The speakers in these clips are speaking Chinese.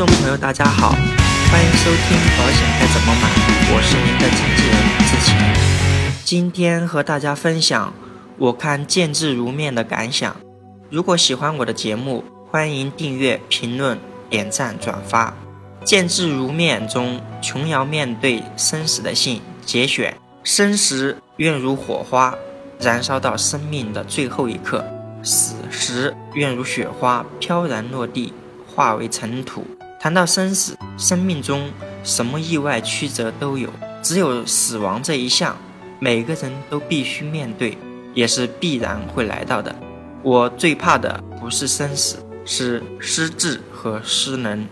众朋友，大家好，欢迎收听《保险该怎么买》，我是您的经纪人志晴。今天和大家分享我看《见字如面》的感想。如果喜欢我的节目，欢迎订阅、评论、点赞、转发。《见字如面》中，琼瑶面对生死的信节选：生时愿如火花，燃烧到生命的最后一刻；死时愿如雪花，飘然落地。化为尘土。谈到生死，生命中什么意外曲折都有，只有死亡这一项，每个人都必须面对，也是必然会来到的。我最怕的不是生死，是失智和失能。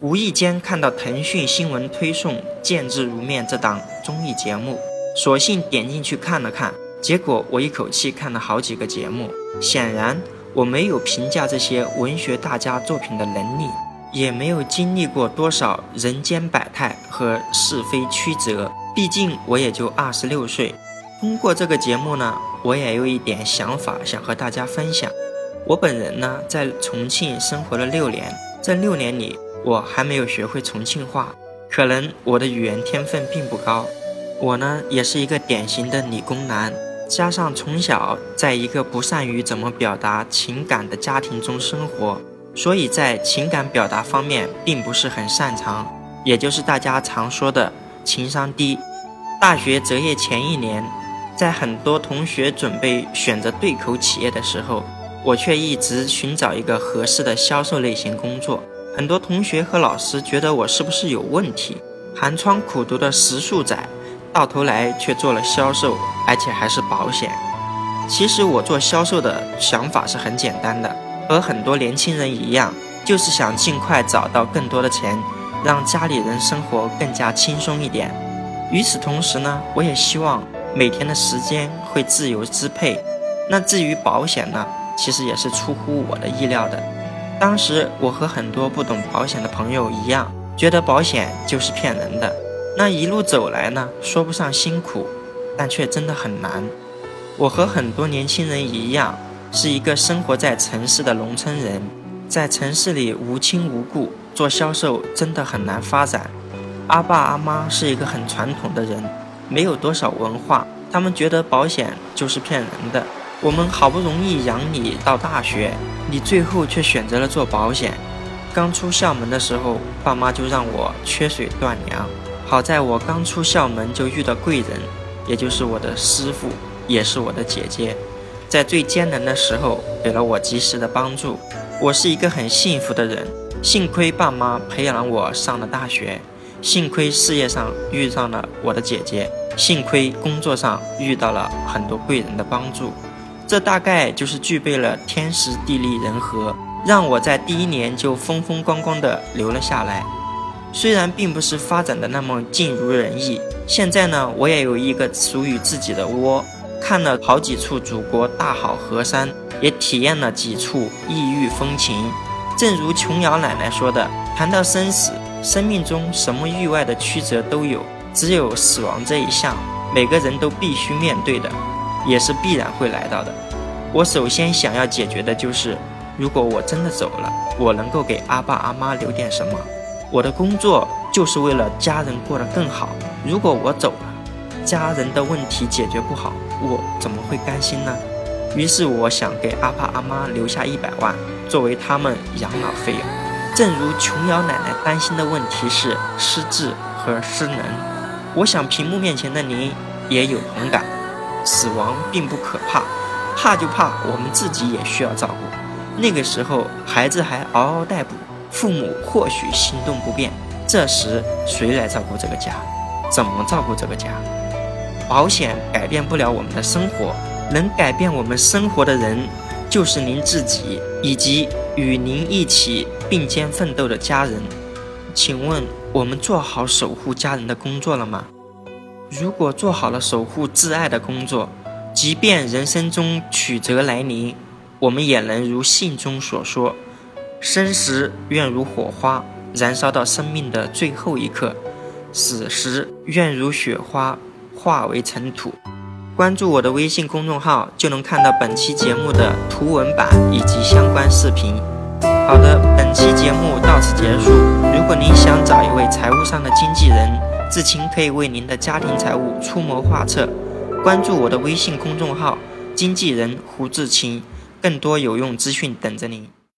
无意间看到腾讯新闻推送《见字如面》这档综艺节目，索性点进去看了看，结果我一口气看了好几个节目。显然。我没有评价这些文学大家作品的能力，也没有经历过多少人间百态和是非曲折。毕竟我也就二十六岁。通过这个节目呢，我也有一点想法想和大家分享。我本人呢，在重庆生活了六年，这六年里，我还没有学会重庆话，可能我的语言天分并不高。我呢，也是一个典型的理工男。加上从小在一个不善于怎么表达情感的家庭中生活，所以在情感表达方面并不是很擅长，也就是大家常说的情商低。大学择业前一年，在很多同学准备选择对口企业的时候，我却一直寻找一个合适的销售类型工作。很多同学和老师觉得我是不是有问题？寒窗苦读的十数载。到头来却做了销售，而且还是保险。其实我做销售的想法是很简单的，和很多年轻人一样，就是想尽快找到更多的钱，让家里人生活更加轻松一点。与此同时呢，我也希望每天的时间会自由支配。那至于保险呢，其实也是出乎我的意料的。当时我和很多不懂保险的朋友一样，觉得保险就是骗人的。那一路走来呢，说不上辛苦，但却真的很难。我和很多年轻人一样，是一个生活在城市的农村人，在城市里无亲无故，做销售真的很难发展。阿爸阿妈是一个很传统的人，没有多少文化，他们觉得保险就是骗人的。我们好不容易养你到大学，你最后却选择了做保险。刚出校门的时候，爸妈就让我缺水断粮。好在我刚出校门就遇到贵人，也就是我的师傅，也是我的姐姐，在最艰难的时候给了我及时的帮助。我是一个很幸福的人，幸亏爸妈培养我上了大学，幸亏事业上遇上了我的姐姐，幸亏工作上遇到了很多贵人的帮助。这大概就是具备了天时地利人和，让我在第一年就风风光光的留了下来。虽然并不是发展的那么尽如人意，现在呢，我也有一个属于自己的窝，看了好几处祖国大好河山，也体验了几处异域风情。正如琼瑶奶奶说的：“谈到生死，生命中什么意外的曲折都有，只有死亡这一项，每个人都必须面对的，也是必然会来到的。”我首先想要解决的就是，如果我真的走了，我能够给阿爸阿妈留点什么。我的工作就是为了家人过得更好。如果我走了，家人的问题解决不好，我怎么会甘心呢？于是我想给阿爸阿妈留下一百万，作为他们养老费用。正如琼瑶奶奶担心的问题是失智和失能，我想屏幕面前的您也有同感。死亡并不可怕，怕就怕我们自己也需要照顾。那个时候，孩子还嗷嗷待哺。父母或许行动不便，这时谁来照顾这个家？怎么照顾这个家？保险改变不了我们的生活，能改变我们生活的人，就是您自己以及与您一起并肩奋斗的家人。请问我们做好守护家人的工作了吗？如果做好了守护挚爱的工作，即便人生中曲折来临，我们也能如信中所说。生时愿如火花，燃烧到生命的最后一刻；死时愿如雪花，化为尘土。关注我的微信公众号，就能看到本期节目的图文版以及相关视频。好的，本期节目到此结束。如果您想找一位财务上的经纪人，志清可以为您的家庭财务出谋划策。关注我的微信公众号“经纪人胡志清”，更多有用资讯等着您。